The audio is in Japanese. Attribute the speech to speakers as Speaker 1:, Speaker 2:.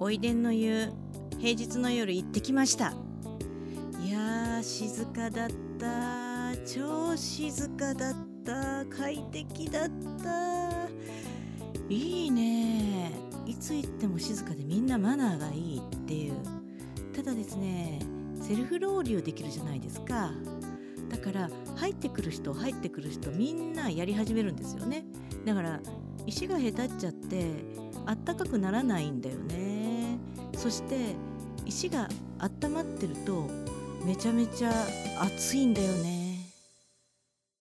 Speaker 1: おいでんの湯平日の夜行ってきました。いやー静かだった。超静かだった。快適だった。いいね。いつ行っても静かでみんなマナーがいいっていう。ただですねセルフロウリュできるじゃないですか。だから入ってくる人入ってくる人みんなやり始めるんですよね。だから石がへたっちゃってあったかくならないんだよね。そして石が温まってるとめちゃめちゃ暑いんだよね。